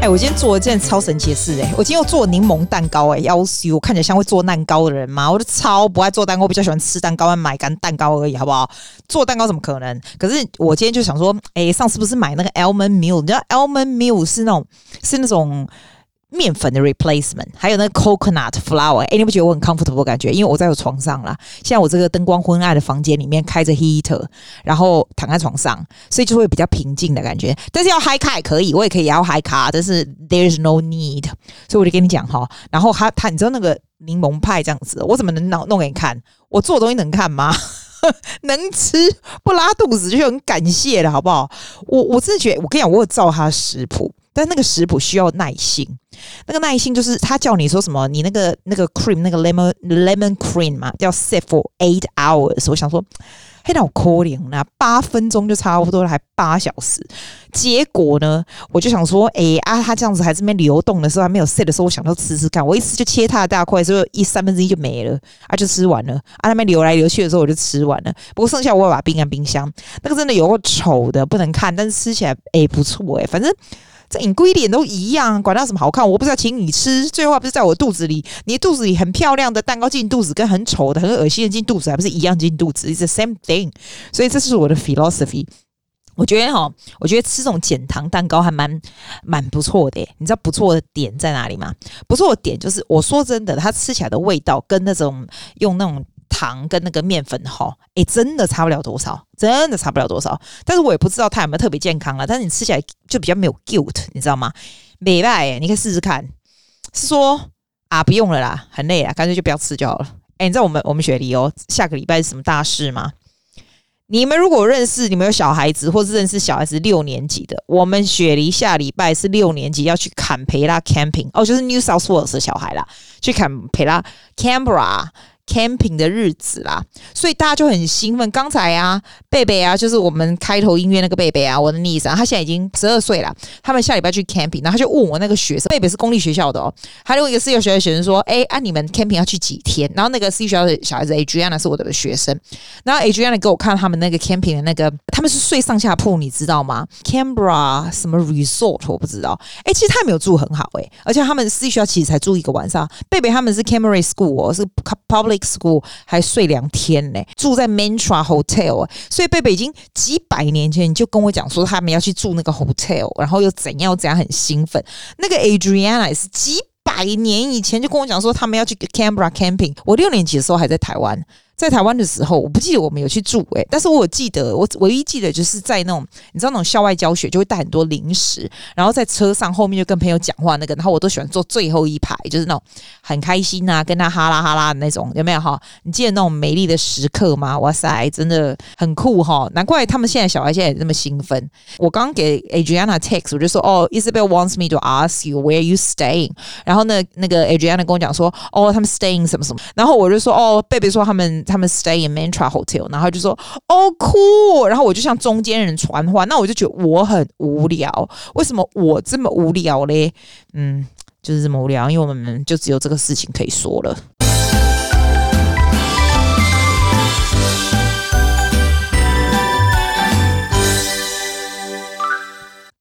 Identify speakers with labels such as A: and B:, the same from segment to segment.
A: 哎、我今天做了件超神奇的事哎、我今天又做柠檬蛋糕哎、欸，要死！我看起来像会做蛋糕的人吗？我就超不爱做蛋糕，我比较喜欢吃蛋糕，买干蛋糕而已，好不好？做蛋糕怎么可能？可是我今天就想说，哎、上次不是买那个 almond meal？你知道 almond meal 是那种是那种。面粉的 replacement，还有那个 coconut flour，哎、你不觉得我很 comfortable 感觉？因为我在我床上啦，现在我这个灯光昏暗的房间里面开着 heater，然后躺在床上，所以就会比较平静的感觉。但是要 high 卡也可以，我也可以要 high 卡，但是 there's no need，所以我就跟你讲哈。然后他他，你知道那个柠檬派这样子，我怎么能弄弄给你看？我做的东西能看吗？能吃不拉肚子就很感谢了，好不好？我我真的觉得，我跟你讲，我有照他食谱。但那个食谱需要耐心，那个耐心就是他叫你说什么，你那个那个 cream 那个 lemon lemon cream 嘛，要 set for eight hours。我想说，嘿，那我可怜那八分钟就差不多了，还八小时。结果呢，我就想说，哎、啊，他这样子还是没流动的时候，还没有 set 的时候，我想说吃吃看。我一吃就切它的大块，所以一三分之一就没了，啊，就吃完了。啊，那边流来流去的时候，我就吃完了。不过剩下我会把冰在冰箱。那个真的有个丑的不能看，但是吃起来哎、不错哎、反正。这 ingredient 都一样，管它什么好看，我不是要请你吃，最后还不是在我肚子里？你肚子里很漂亮的蛋糕进肚子，跟很丑的、很恶心的进肚子，还不是一样进肚子？It's the same thing。所以这是我的 philosophy。我觉得哈，我觉得吃这种减糖蛋糕还蛮蛮不错的。你知道不错的点在哪里吗？不错的点就是，我说真的，它吃起来的味道跟那种用那种。糖跟那个面粉哈，诶、真的差不了多少，真的差不了多少。但是我也不知道它有没有特别健康了。但是你吃起来就比较没有 guilt，你知道吗？没赖，你可以试试看。是说啊，不用了啦，很累啊，干脆就不要吃就好了。诶、你知道我们我们雪梨哦，下个礼拜是什么大事吗？你们如果认识，你们有小孩子，或是认识小孩子六年级的，我们雪梨下礼拜是六年级要去坎培拉 camping 哦，就是 New South Wales 的小孩啦，去坎培拉 Canberra。Camping 的日子啦，所以大家就很兴奋。刚才啊，贝贝啊，就是我们开头音乐那个贝贝啊，我的 niece 啊，他现在已经十二岁了。他们下礼拜去 camping，然后他就问我那个学生，贝贝是公立学校的哦，他就问一个私立学校的学生说：“哎，按、啊、你们 camping 要去几天？”然后那个私立学校的小孩子 Adriana 是我的学生，然后 Adriana 给我看他们那个 camping 的那个，他们是睡上下铺，你知道吗？Canberra 什么 resort 我不知道。哎，其实他没有住很好哎，而且他们私立学校其实才住一个晚上。贝贝他们是 Canberra School 哦，是 public。School 还睡两天呢，住在 Mantra Hotel，所以贝贝已经几百年前就跟我讲说他们要去住那个 hotel，然后又怎样怎样很兴奋。那个 Adriana 是几百年以前就跟我讲说他们要去 Canberra camping，我六年级的时候还在台湾。在台湾的时候，我不记得我们有去住诶、但是我记得我唯一记得就是在那种你知道那种校外教学就会带很多零食，然后在车上后面就跟朋友讲话那个，然后我都喜欢坐最后一排，就是那种很开心呐、啊，跟他哈拉哈拉的那种，有没有哈？你记得那种美丽的时刻吗？哇塞，真的很酷哈！难怪他们现在小孩现在也这么兴奋。我刚给 Adriana text，我就说哦，Isabel wants me to ask you where you staying。然后呢，那个 Adriana 跟我讲说哦，他们 staying 什么什么。然后我就说哦，贝贝说他们。他们 stay in Mantra Hotel，然后就说哦 cool，，然后我就向中间人传话，那我就觉得我很无聊。为什么我这么无聊嘞？嗯，就是这么无聊，因为我们就只有这个事情可以说了。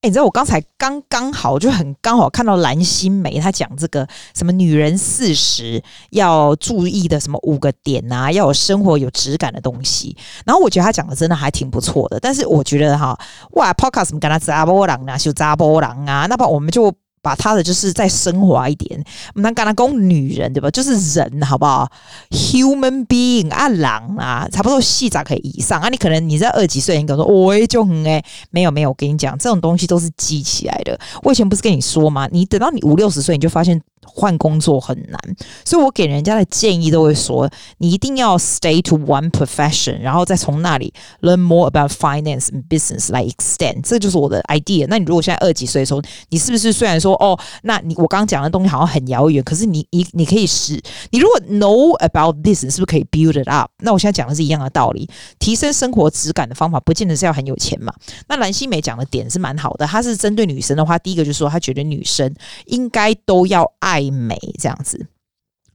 A: 你知道我刚才刚刚好就很刚好看到蓝心湄她讲这个什么女人四十要注意的什么五个点啊，要有生活有质感的东西。然后我觉得她讲的真的还挺不错的。但是我觉得哈，哇，Podcast 什么跟查某人啊，就扎波浪啊，那么我们就。把他的就是再升华一点，我们刚刚讲女人对吧？就是人好不好？Human being 啊，狼啊，差不多细杂可以以上啊。你可能你在二十几岁，你跟我说，我就很哎，没有没有，我跟你讲，这种东西都是积起来的。我以前不是跟你说吗？你等到你五六十岁，你就发现。换工作很难，所以我给人家的建议都会说，你一定要 stay to one profession，然后再从那里 learn more about finance and business 来 extend，这就是我的 idea。那你如果现在二几岁的时候，你是不是虽然说哦，那你我刚刚讲的东西好像很遥远，可是你你你可以试，你如果 know about this，是不是可以 build it up？那我现在讲的是一样的道理，提升生活质感的方法，不见得是要很有钱嘛。那蓝心美讲的点是蛮好的，她是针对女生的话，第一个就是说，她觉得女生应该都要。爱美这样子，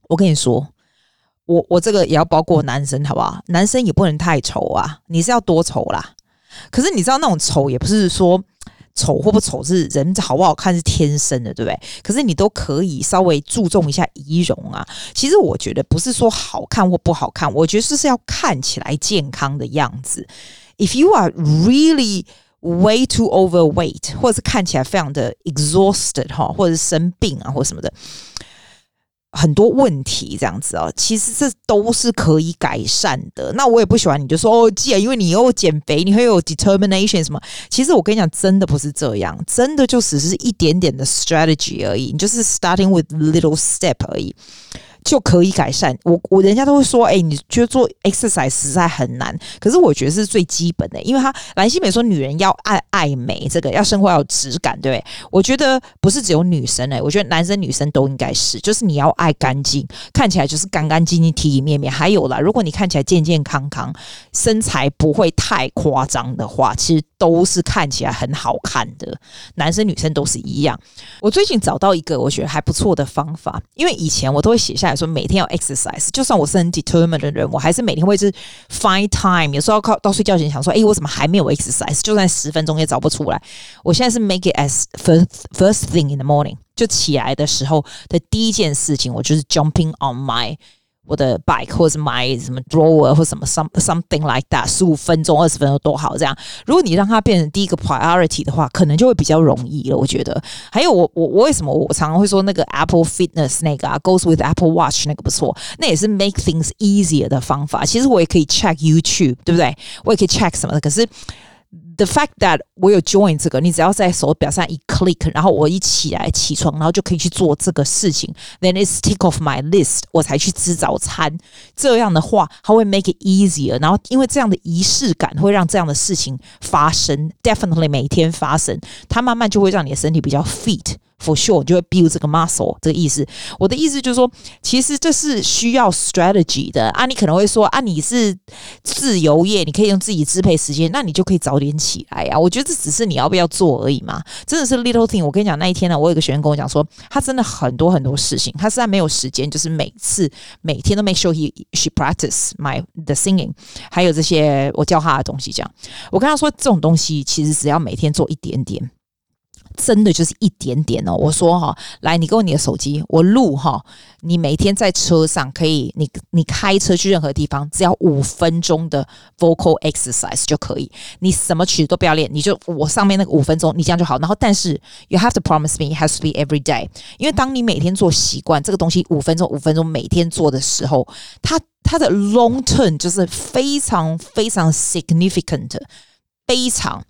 A: 我跟你说，我我这个也要包括男生，好不好？男生也不能太丑啊，你是要多丑啦？可是你知道那种丑也不是说丑或不丑是人好不好看是天生的，对不对？可是你都可以稍微注重一下仪容啊。其实我觉得不是说好看或不好看，我觉得是是要看起来健康的样子。If you are really way too overweight，或者是看起来非常的 exhausted 哈，或者是生病啊，或者什么的。很多问题这样子哦，其实这都是可以改善的。那我也不喜欢你就说哦，既然因为你又减肥，你会有 determination 什么？其实我跟你讲，真的不是这样，真的就只是一点点的 strategy 而已，你就是 starting with little step 而已。就可以改善。我我人家都会说，哎、你觉得做 exercise 实在很难，可是我觉得是最基本的，因为他兰心美说，女人要爱爱美，这个要生活要有质感，对？我觉得不是只有女生哎、我觉得男生女生都应该是，就是你要爱干净，看起来就是干干净净、体体面面。还有啦，如果你看起来健健康康，身材不会太夸张的话，其实都是看起来很好看的。男生女生都是一样。我最近找到一个我觉得还不错的方法，因为以前我都会写下来。说每天要 exercise，就算我是很 determined 的人，我还是每天会是 find time。有时候要靠到睡觉前想说，哎，我怎么还没有 exercise？就算十分钟也找不出来。我现在是 make it as first first thing in the morning，就起来的时候的第一件事情，我就是 jumping on my。我的 bike 或者是买什么 drawer 或什么 some something like that，十五分钟、二十分钟都好。这样，如果你让它变成第一个 priority 的话，可能就会比较容易了。我觉得。还有我，我我为什么我常常会说那个 Apple Fitness 那个啊，goes with Apple Watch 那个不错，那也是 make things easier 的方法。其实我也可以 check YouTube，对不对？我也可以 check 什么的，可是。The fact that 我有 join 这个，你只要在手表上一 click，然后我一起来起床，然后就可以去做这个事情。Then it's tick off my list，我才去吃早餐。这样的话，它会 make it easier。然后因为这样的仪式感，会让这样的事情发生，definitely 每天发生，它慢慢就会让你的身体比较 fit。For sure，就会 build 这个 muscle 这个意思。我的意思就是说，其实这是需要 strategy 的啊。你可能会说啊，你是自由业，你可以用自己支配时间，那你就可以早点起来呀。我觉得这只是你要不要做而已嘛。真的是 little thing。我跟你讲，那一天呢，我有个学员跟我讲说，他真的很多很多事情，他实在没有时间，就是每次每天都 make sure he she practice my the singing，还有这些我教他的东西。这样，我跟他说，这种东西其实只要每天做一点点。真的就是一点点哦，我说哈，来，你给我你的手机，我录哈。你每天在车上可以，你你开车去任何地方，只要五分钟的 vocal exercise 就可以。你什么曲都不要练，你就我上面那个五分钟，你这样就好。然后，但是 you have to promise me has to be every day，因为当你每天做习惯这个东西，五分钟五分钟每天做的时候，它它的 long term 就是非常非常 significant，非常。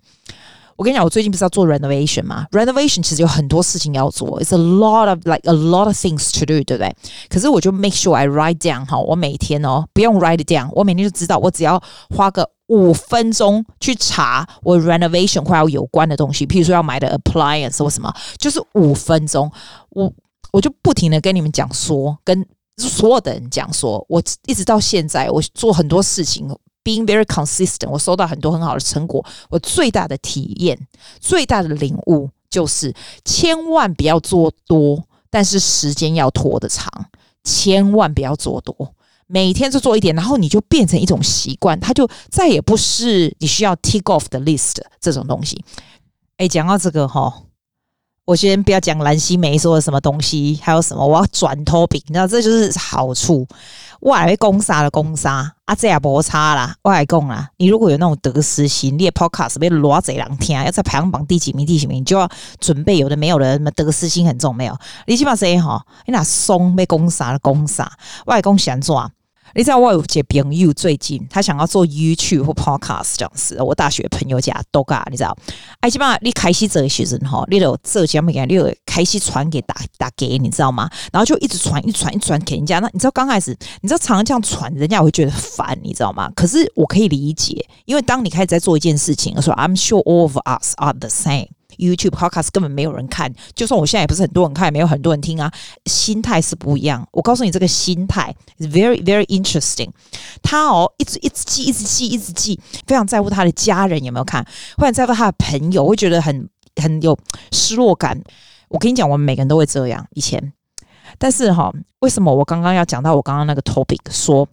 A: 我跟你讲，我最近不是要做 renovation 吗？renovation 其实有很多事情要做，it's a lot of like a lot of things to do，对不对？可是我就 make sure I write down 哈，我每天哦不用 write down，我每天就知道，我只要花个五分钟去查我 renovation 快要有关的东西，譬如说要买的 appliance 或什么，就是五分钟，我我就不停的跟你们讲说，跟所有的人讲说，我一直到现在，我做很多事情。Being very consistent，我收到很多很好的成果。我最大的体验、最大的领悟就是，千万不要做多，但是时间要拖得长。千万不要做多，每天就做一点，然后你就变成一种习惯，它就再也不是你需要 tick off the list 这种东西。哎，讲到这个哈，我先不要讲兰心梅说的什么东西，还有什么，我要转 topic，你知道这就是好处。我来攻杀了攻杀啊，这也无差啦。我来讲啦，你如果有那种得失心，你的 podcast 被偌侪人听，要在排行榜第几名第几名，你就要准备有的没有的，什么得失心很重没有？你起码说吼，你那怂被攻杀了攻杀，我来讲想做啊。你知道我有个朋友最近他想要做 YouTube 或 Podcast 这样子，我大学朋友家都噶，你知道？哎，起码你开始做的时阵哈，你有这节目给，你有开始传给大大给，你知道吗？然后就一直传，一传，一传给人家。那你知道刚开始，你知道常常这样传，人家会觉得烦，你知道吗？可是我可以理解，因为当你开始在做一件事情的时候，I'm sure all of us are the same。YouTube podcast 根本没有人看，就算我现在也不是很多人看，也没有很多人听啊。心态是不一样。我告诉你，这个心态 is very very interesting。他哦，一直一直记，一直记，一直记，非常在乎他的家人有没有看，或者在乎他的朋友，会觉得很很有失落感。我跟你讲，我们每个人都会这样以前，但是哈、为什么我刚刚要讲到我刚刚那个 topic 说？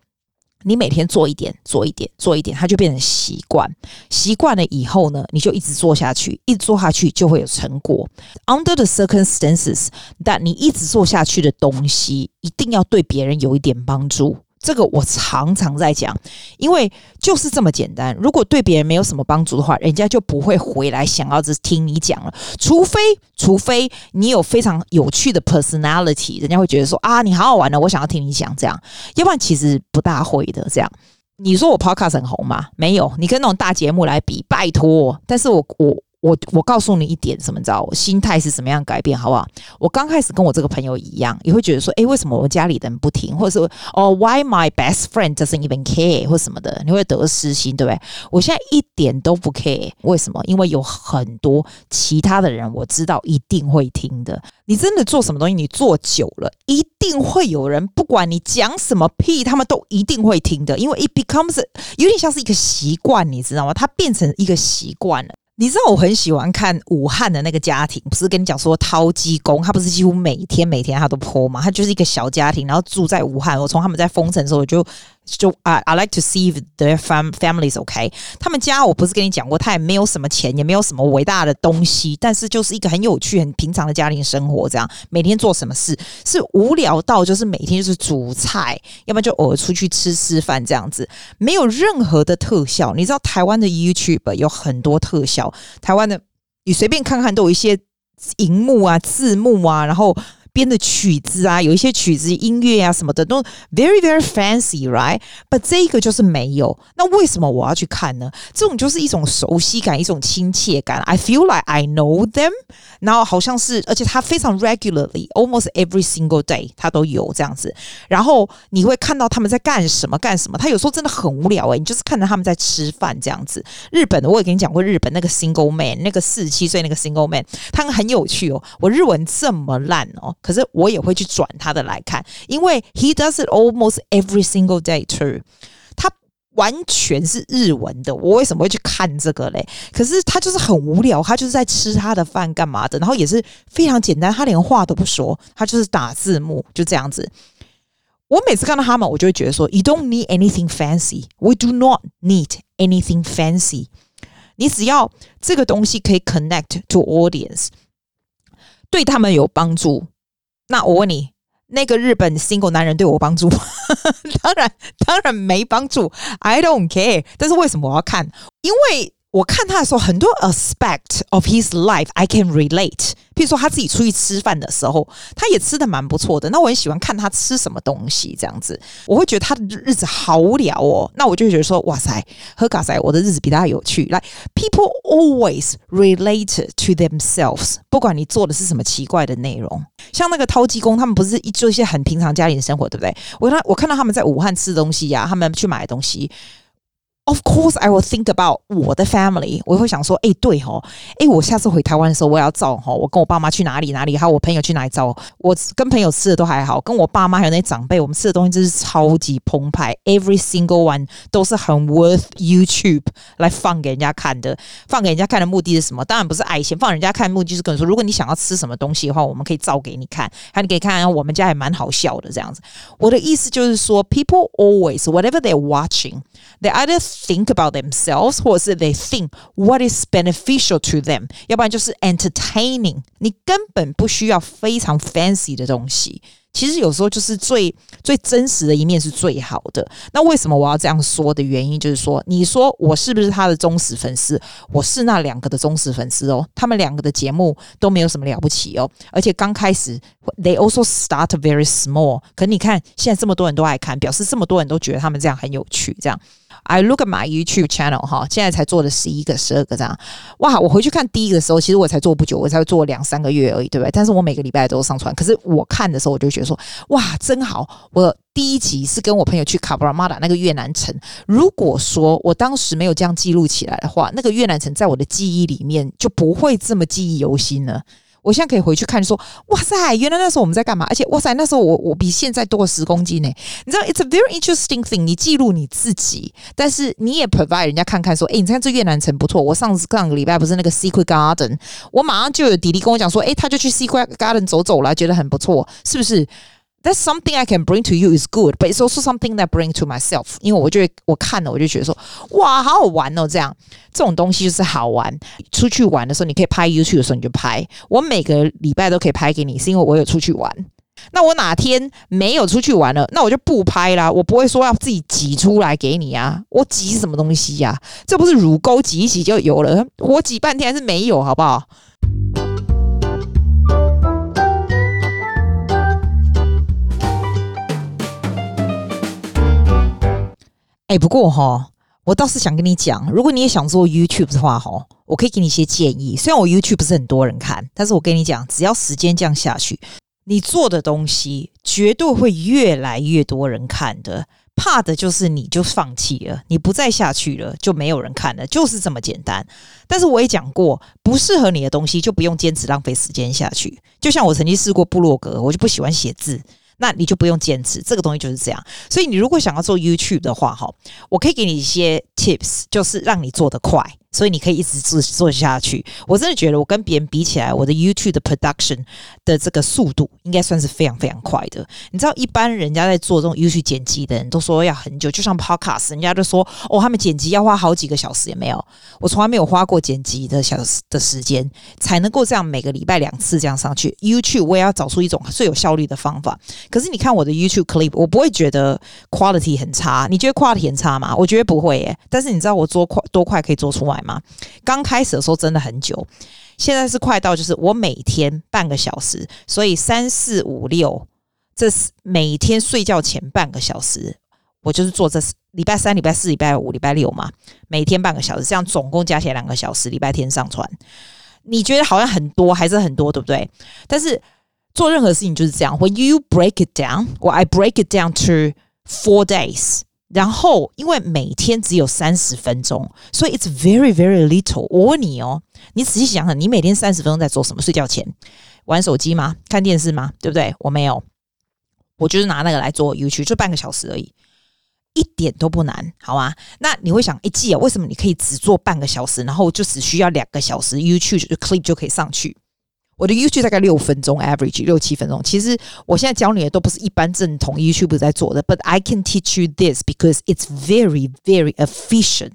A: 你每天做一点，做一点，做一点，它就变成习惯。习惯了以后呢，你就一直做下去，一直做下去就会有成果。Under the circumstances，但你一直做下去的东西，一定要对别人有一点帮助。这个我常常在讲，因为就是这么简单。如果对别人没有什么帮助的话，人家就不会回来想要只听你讲了。除非，除非你有非常有趣的 personality，人家会觉得说啊，你好好玩的，我想要听你讲这样。要不然其实不大会的这样。你说我 podcast 很红吗？没有，你跟那种大节目来比，拜托。但是我我。我我告诉你一点，什么你知道？我心态是怎么样改变，好不好？我刚开始跟我这个朋友一样，也会觉得说，诶，为什么我家里的人不听，或者说，哦，Why my best friend doesn't even care，或什么的，你会得失心，对不对？我现在一点都不 care，为什么？因为有很多其他的人，我知道一定会听的。你真的做什么东西，你做久了，一定会有人，不管你讲什么屁，他们都一定会听的，因为 it becomes 有点像是一个习惯，你知道吗？它变成一个习惯了。你知道我很喜欢看武汉的那个家庭，不是跟你讲说掏鸡公，他不是几乎每天每天他都泼吗？他就是一个小家庭，然后住在武汉。我从他们在封城的时候我就。就啊、，I like to see the fam families OK。他们家我不是跟你讲过，他也没有什么钱，也没有什么伟大的东西，但是就是一个很有趣、很平常的家庭生活。这样每天做什么事是无聊到就是每天就是煮菜，要不然就偶尔出去吃吃饭这样子，没有任何的特效。你知道台湾的 YouTube 有很多特效，台湾的你随便看看都有一些荧幕啊、字幕啊，然后。编的曲子啊，有一些曲子音乐啊什么的都 very very fancy，right？But 这个就是没有。那为什么我要去看呢？这种就是一种熟悉感，一种亲切感。I feel like I know them。然后好像是，而且它非常 regularly，almost every single day，它都有这样子。然后你会看到他们在干什么干什么。他有时候真的很无聊诶、你就是看着他们在吃饭这样子。日本的我也跟你讲过，日本那个 single man，那个四十七岁那个 single man，他们很有趣哦。我日文这么烂哦。可是我也会去转他的来看，因为 he does it almost every single day too。他完全是日文的，我为什么会去看这个嘞？可是他就是很无聊，他就是在吃他的饭干嘛的，然后也是非常简单，他连话都不说，他就是打字幕，就这样子。我每次看到他们，我就会觉得说，You don't need anything fancy. We do not need anything fancy. 你只要这个东西可以 connect to audience，对他们有帮助。那我问你，那个日本 single 男人对我帮助吗？当然，当然没帮助。I don't care。但是为什么我要看？因为。我看他的时候，很多 aspect of his life I can relate。譬如说他自己出去吃饭的时候，他也吃的蛮不错的。那我很喜欢看他吃什么东西，这样子我会觉得他的日子好无聊哦。那我就觉得说，哇塞，喝咖塞，我的日子比他有趣。来，people always relate to themselves。不管你做的是什么奇怪的内容，像那个掏鸡公，他们不是做一些很平常家庭生活，对不对？我看我看到他们在武汉吃东西呀、啊，他们去买东西。Of course, I will think about 我的 family。我会想说，哎、对吼，哎、我下次回台湾的时候，我要照吼，我跟我爸妈去哪里哪里，还有我朋友去哪里照。我跟朋友吃的都还好，跟我爸妈还有那些长辈，我们吃的东西真是超级澎湃。Every single one 都是很 worth YouTube 来放给人家看的。放给人家看的目的是什么？当然不是爱钱，放人家看的目的就是跟你说，如果你想要吃什么东西的话，我们可以照给你看。还你可以看看我们家也蛮好笑的这样子。我的意思就是说，people always whatever they're watching, they either think about themselves，或者是 they think what is beneficial to them，要不然就是 entertaining。你根本不需要非常 fancy 的东西，其实有时候就是最最真实的一面是最好的。那为什么我要这样说的原因，就是说，你说我是不是他的忠实粉丝？我是那两个的忠实粉丝哦。他们两个的节目都没有什么了不起哦，而且刚开始 they also start very small。可你看现在这么多人都爱看，表示这么多人都觉得他们这样很有趣，这样。I look at my YouTube channel 哈，现在才做了十一个、十二个这样。哇，我回去看第一个的时候，其实我才做不久，我才做两三个月而已，对不对？但是我每个礼拜都上传。可是我看的时候，我就觉得说，哇，真好！我第一集是跟我朋友去卡布拉马达那个越南城。如果说我当时没有这样记录起来的话，那个越南城在我的记忆里面就不会这么记忆犹新了。我现在可以回去看，说哇塞，原来那时候我们在干嘛？而且哇塞，那时候我我比现在多了十公斤呢。你知道，it's a very interesting thing。你记录你自己，但是你也 provide 人家看看，说，哎，你看这越南城不错。我上次上个礼拜不是那个 Secret Garden，我马上就有弟弟跟我讲说，哎，他就去 Secret Garden 走走了，觉得很不错，是不是？That's something I can bring to you is good, but it's also something that bring to myself。因为我觉得我看了，我就觉得说，哇，好好玩哦！这样这种东西就是好玩。出去玩的时候，你可以拍 YouTube 的时候你就拍。我每个礼拜都可以拍给你，是因为我有出去玩。那我哪天没有出去玩了，那我就不拍啦。我不会说要自己挤出来给你啊。我挤什么东西呀？这不是乳沟挤一挤就有了？我挤半天还是没有，好不好？哎，不过哈，我倒是想跟你讲，如果你也想做 YouTube 的话，哈，我可以给你一些建议。虽然我 YouTube 不是很多人看，但是我跟你讲，只要时间这样下去，你做的东西绝对会越来越多人看的。怕的就是你就放弃了，你不再下去了，就没有人看了，就是这么简单。但是我也讲过，不适合你的东西就不用坚持浪费时间下去。就像我曾经试过部落格，我就不喜欢写字。那你就不用坚持，这个东西就是这样。所以你如果想要做 YouTube 的话，哈，我可以给你一些 tips，就是让你做得快。所以你可以一直做做下去。我真的觉得我跟别人比起来，我的 YouTube 的 production 的这个速度应该算是非常非常快的。你知道，一般人家在做这种 YouTube 剪辑的人都说要很久，就像 Podcast，人家都说哦，他们剪辑要花好几个小时，也没有。我从来没有花过剪辑的小时的时间，才能够这样每个礼拜两次这样上去。YouTube 我也要找出一种最有效率的方法。可是你看我的 YouTube clip，我不会觉得 quality 很差。你觉得 quality 很差吗？我觉得不会耶。但是你知道我做快多快可以做出来吗？刚开始的时候真的很久，现在是快到就是我每天半个小时，所以三四五六，这是每天睡觉前半个小时，我就是做这礼拜三、礼拜四、礼拜五、礼拜六嘛，每天半个小时，这样总共加起来两个小时，礼拜天上传。你觉得好像很多，还是很多，对不对？但是做任何事情就是这样，When you break it down，or I break it down to four days。然后，因为每天只有三十分钟，所以 it's very very little。我问你哦，你仔细想想，你每天三十分钟在做什么？睡觉前玩手机吗？看电视吗？对不对？我没有，我就是拿那个来做 YouTube，就半个小时而已，一点都不难，好吗？那你会想，一季啊，为什么你可以只做半个小时，然后就只需要两个小时，YouTube 就 clip 就可以上去？我的 YouTube 大概六分钟，average 六七分钟。其实我现在教你的都不是一般正统 YouTube 在做的，but I can teach you this because it's very, very efficient.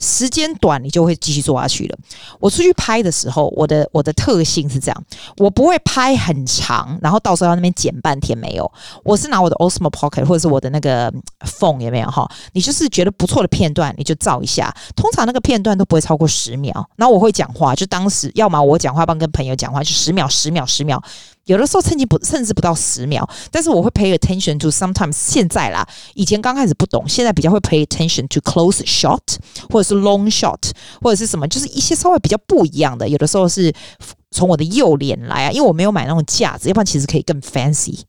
A: 时间短，你就会继续做下去了。我出去拍的时候，我的我的特性是这样，我不会拍很长，然后到时候要那边剪半天没有。我是拿我的 Osmo Pocket 或者是我的那个 phone 有没有哈？你就是觉得不错的片段，你就照一下。通常那个片段都不会超过十秒。然后我会讲话，就当时要么我讲话，帮跟朋友讲话，就十秒、十秒、十秒。有的时候甚至不甚至不到十秒，但是我会 pay attention to sometimes 现在啦，以前刚开始不懂，现在比较会 pay attention to close shot 或者是 long shot 或者是什么，就是一些稍微比较不一样的。有的时候是从我的右脸来啊，因为我没有买那种架子，要不然其实可以更 fancy。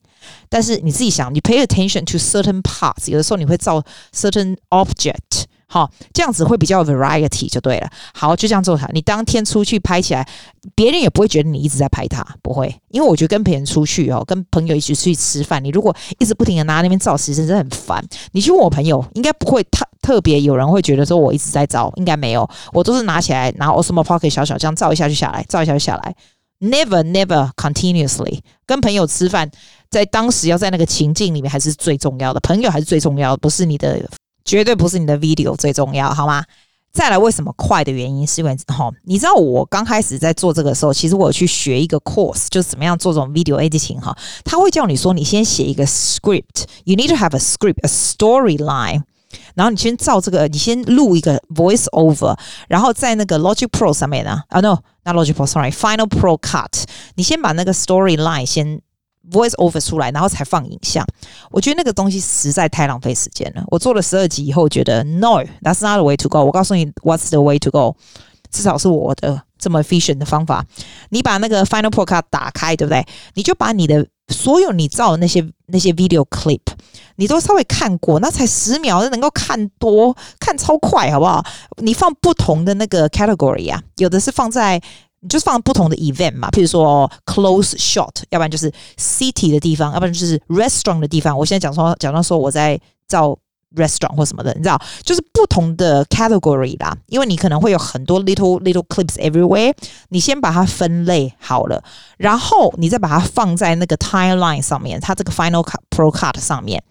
A: 但是你自己想，你 pay attention to certain parts，有的时候你会照 certain object。好，这样子会比较 variety 就对了。好，就这样做它。你当天出去拍起来，别人也不会觉得你一直在拍他，不会。因为我觉得跟别人出去哦，跟朋友一起出去吃饭，你如果一直不停的拿那边照，其实真的很烦。你去问我朋友，应该不会特特别有人会觉得说我一直在照，应该没有。我都是拿起来拿 Osmo Pocket 小小这样照一下就下来，照一下就下来。Never, never continuously 跟朋友吃饭，在当时要在那个情境里面还是最重要的，朋友还是最重要的，不是你的。绝对不是你的 video 最重要，好吗？再来，为什么快的原因是因为哈，你知道我刚开始在做这个时候，其实我有去学一个 course，就是怎么样做这种 video editing 哈。他会叫你说，你先写一个 script，you need to have a script，a storyline，然后你先照这个，你先录一个 voice over，然后在那个 Logic Pro 上面呢，啊 no，not Logic Pro，sorry，Final Pro Cut，你先把那个 storyline 先。Voice over 出来，然后才放影像。我觉得那个东西实在太浪费时间了。我做了十二集以后，觉得 No，that's not the way to go。我告诉你，What's the way to go？至少是我的这么 efficient 的方法。你把那个 Final Pro Cut 打开，对不对？你就把你的所有你照的那些那些 video clip，你都稍微看过，那才十秒就能够看多看超快，好不好？你放不同的那个 category 啊，有的是放在。你就放不同的 event 嘛，譬如说 close shot，要不然就是 city 的地方，要不然就是 restaurant 的地方。我现在讲说，讲到说我在造 restaurant 或什么的，你知道，就是不同的 category 啦。因为你可能会有很多 little little clips everywhere，你先把它分类好了，然后你再把它放在那个 timeline 上面，它这个 Final Cut Pro Cut 上面，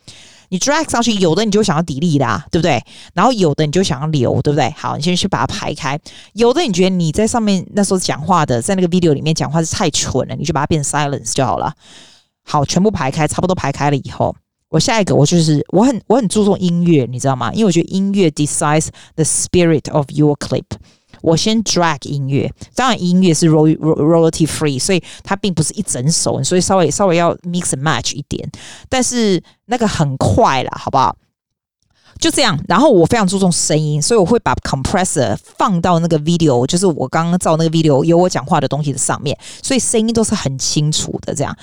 A: 你 drag 上去，有的你就想要 delete 啦，对不对？然后有的你就想要留，对不对？好，你先去把它排开。有的你觉得你在上面那时候讲话的，在那个 video 里面讲话是太蠢了，你就把它变 silence 就好了。好，全部排开，差不多排开了以后。我下一个，我就是我很我很注重音乐，你知道吗？因为我觉得音乐 decides the spirit of your clip。我先 drag 音乐，当然音乐是 royalty free，所以它并不是一整首，所以稍微稍微要 mix match 一点。但是那个很快啦，好不好？就这样。然后我非常注重声音，所以我会把 compressor 放到那个 video，就是我刚刚照那个 video 有我讲话的东西的上面，所以声音都是很清楚的，这样。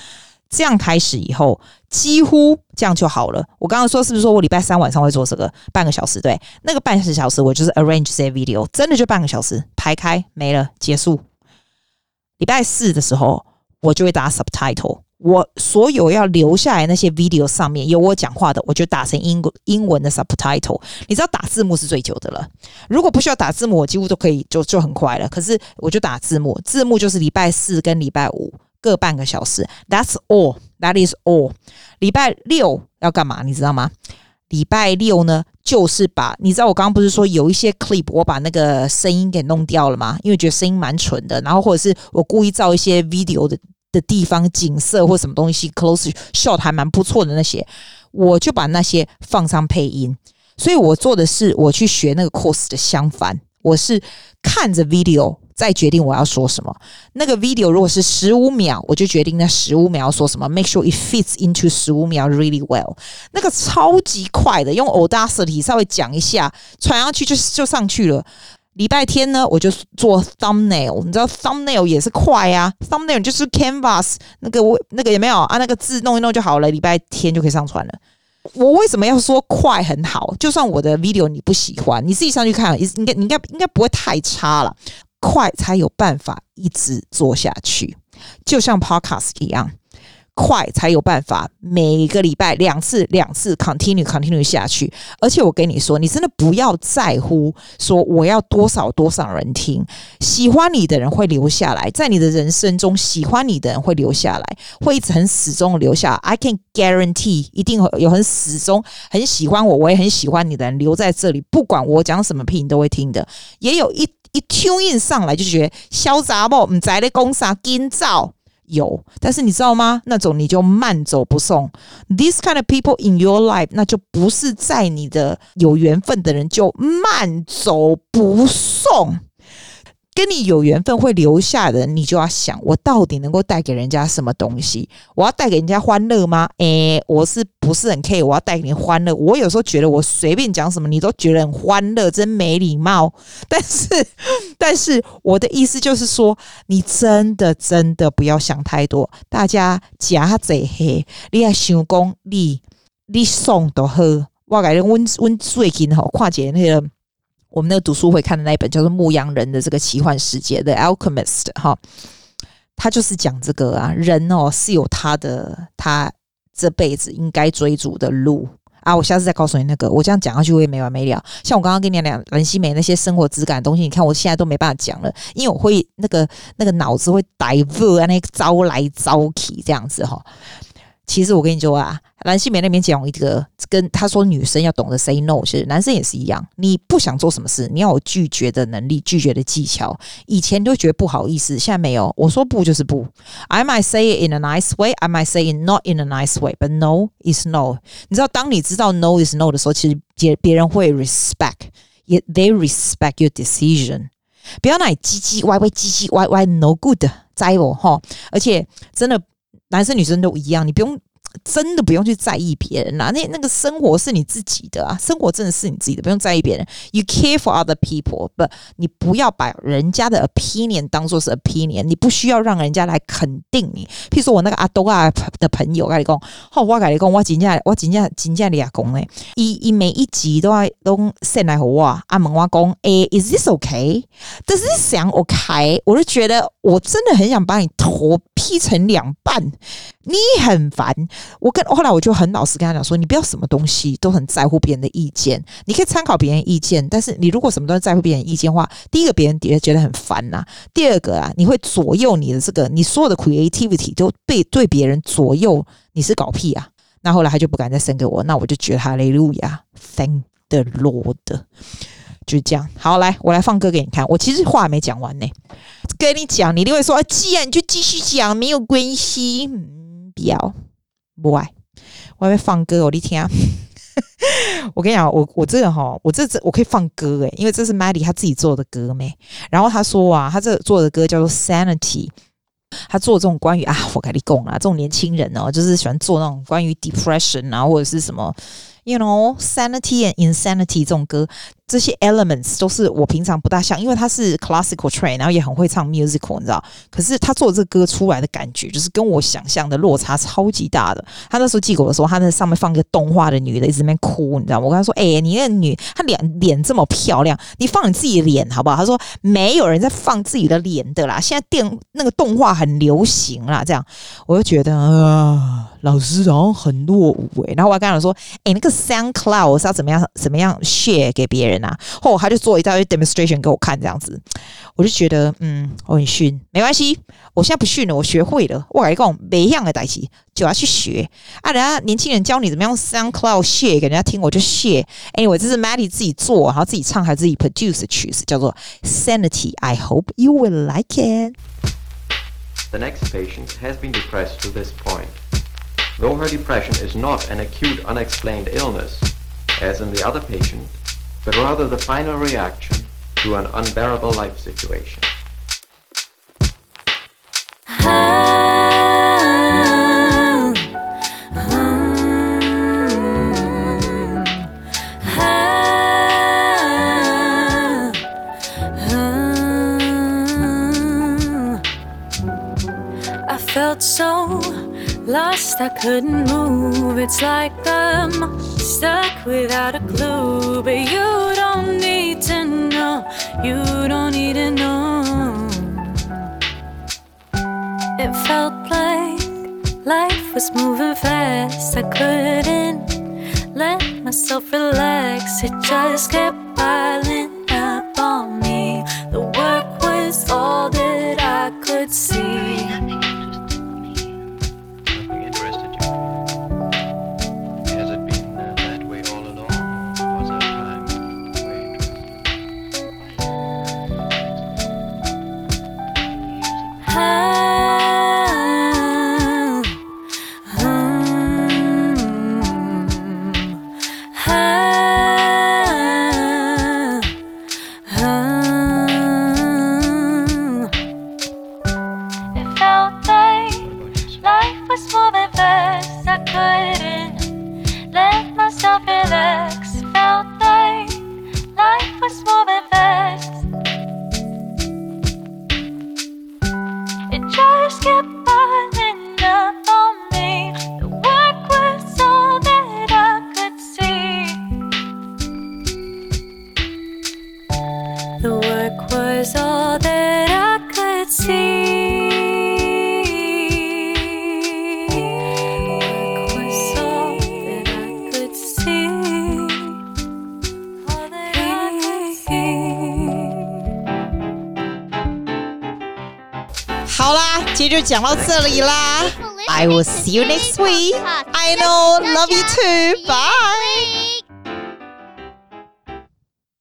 A: 这样开始以后，几乎这样就好了。我刚刚说是不是说我礼拜三晚上会做这个半个小时？对，那个半小时我就是 arrange 这些 video，真的就半个小时排开没了结束。礼拜四的时候，我就会打 subtitle。我所有要留下来那些 video 上面有我讲话的，我就打成英英文的 subtitle。你知道打字幕是最久的了。如果不需要打字幕，我几乎都可以就就很快了。可是我就打字幕，字幕就是礼拜四跟礼拜五。各半个小时，That's all. That is all. 礼拜六要干嘛？你知道吗？礼拜六呢，就是把你知道我刚刚不是说有一些 clip，我把那个声音给弄掉了吗？因为觉得声音蛮蠢的，然后或者是我故意照一些 video 的的地方景色或什么东西 close shot 还蛮不错的那些，我就把那些放上配音。所以我做的是我去学那个 course 的相反，我是看着 video。再决定我要说什么。那个 video 如果是十五秒，我就决定那十五秒要说什么。Make sure it fits into 十五秒 really well。那个超级快的，用 Audacity 稍微讲一下，传上去就就上去了。礼拜天呢，我就做 thumbnail，你知道 thumbnail 也是快啊，thumbnail 就是 Canvas 那个那个有没有啊？那个字弄一弄就好了，礼拜天就可以上传了。我为什么要说快很好？就算我的 video 你不喜欢，你自己上去看，应该应该应该不会太差了。快才有办法一直做下去，就像 Podcast 一样，快才有办法每个礼拜两次两次 continue continue 下去。而且我跟你说，你真的不要在乎说我要多少多少人听，喜欢你的人会留下来，在你的人生中喜欢你的人会留下来，会一直很始终留下。I can guarantee 一定会有很始终很喜欢我，我也很喜欢你的人留在这里，不管我讲什么屁你都会听的。也有一。一 tune in 上来就觉得潇洒不？唔在咧讲啥紧造有，但是你知道吗？那种你就慢走不送。This kind of people in your life，那就不是在你的有缘分的人就慢走不送。跟你有缘分会留下的，你就要想，我到底能够带给人家什么东西？我要带给人家欢乐吗？诶、我是不是很 care？我要带给你欢乐。我有时候觉得我随便讲什么，你都觉得很欢乐，真没礼貌。但是，但是我的意思就是说，你真的真的不要想太多。大家假贼黑，你还想讲你你送都好。我感觉温温最近哈，跨界那个。我们那个读书会看的那一本叫做《牧羊人的这个奇幻世界》的《The Alchemist》哈，他就是讲这个啊，人哦是有他的他这辈子应该追逐的路啊。我下次再告诉你那个，我这样讲下去我也没完没了。像我刚刚跟你讲蓝心美那些生活质感的东西，你看我现在都没办法讲了，因为我会那个那个脑子会 divert 那个招来招去这样子哈。其实我跟你说啊，蓝心湄那边讲一个，跟他说女生要懂得 say no，其实男生也是一样。你不想做什么事，你要有拒绝的能力，拒绝的技巧。以前都觉得不好意思，现在没有。我说不就是不。I might say it in a nice way, I might say it not in a nice way, but no is no。你知道，当你知道 no is no 的时候，其实别别人会 respect，也 they respect your decision。不要那里唧唧歪歪，唧唧歪歪，no good，在我哈。而且真的。男生女生都一样，你不用。真的不用去在意别人啦，那那个生活是你自己的啊，生活真的是你自己的，不用在意别人。You care for other people，but 你不要把人家的 opinion 当做是 opinion，你不需要让人家来肯定你。譬如说我那个阿东啊的朋友，跟你讲，好，我跟你讲，我真正我真正真正俩讲嘞，伊伊每一集都要都 send 来给我，阿问我讲，诶，is this okay？Does this sound okay？我就觉得我真的很想把你头劈成两半，你很烦。我跟后来我就很老实跟他讲说，你不要什么东西都很在乎别人的意见，你可以参考别人意见，但是你如果什么都在乎别人意见的话，第一个别人也觉得很烦呐、第二个啊，你会左右你的这个你所有的 creativity 都被对别人左右，你是搞屁啊？那后来他就不敢再生给我，那我就觉得哈利路亚，Thank the Lord，就是这样。好，来我来放歌给你看，我其实话还没讲完呢，跟你讲，你一定会说，既然你就继续讲，没有关系，嗯，不要。不爱，我还会放歌，我的天！我跟你讲，我我这个哈，我这这我可以放歌诶，因为这是 Maddie 他自己做的歌没。然后他说啊，他这做的歌叫做 Sanity，他做这种关于啊，我跟你讲啊，这种年轻人哦，就是喜欢做那种关于 depression 啊，或者是什么，you know sanity and insanity 这种歌。这些 elements 都是我平常不大像，因为他是 classical train，然后也很会唱 musical，你知道？可是他做这歌出来的感觉，就是跟我想象的落差超级大的。他那时候寄给我的时候，他那上面放一个动画的女的，一直在那哭，你知道？我跟他说：“哎、你那女，她脸脸这么漂亮，你放你自己脸好不好？”他说：“没有人在放自己的脸的啦，现在电那个动画很流行啦。”这样我就觉得啊、呃，老师好像很落伍诶、然后我还跟他说：“哎、那个 SoundCloud 是要怎么样怎么样 share 给别人啊？”后他就做一大堆 demonstration 给我看，这样子，我就觉得，嗯，我很逊，没关系，我现在不逊了，我学会了。我跟你讲，每样的代志就要去学啊！人家年轻人教你怎么样 SoundCloud share 给人家听，我就 share。Anyway，这是 Maddie 自己做，然后自己唱，还自己 produce 的曲子，叫做 Sanity。I hope you will like it.
B: The next patient has been depressed to this point. Though her depression is not an acute unexplained illness, as in the other patient. But rather the final reaction to an unbearable life situation.
C: I felt so lost, I couldn't move. It's like I'm stuck without a clue. But you felt like life was moving fast. I couldn't let myself relax, it just kept piling
A: 讲到这里啦。I will see you next week. I know, love you too. Bye.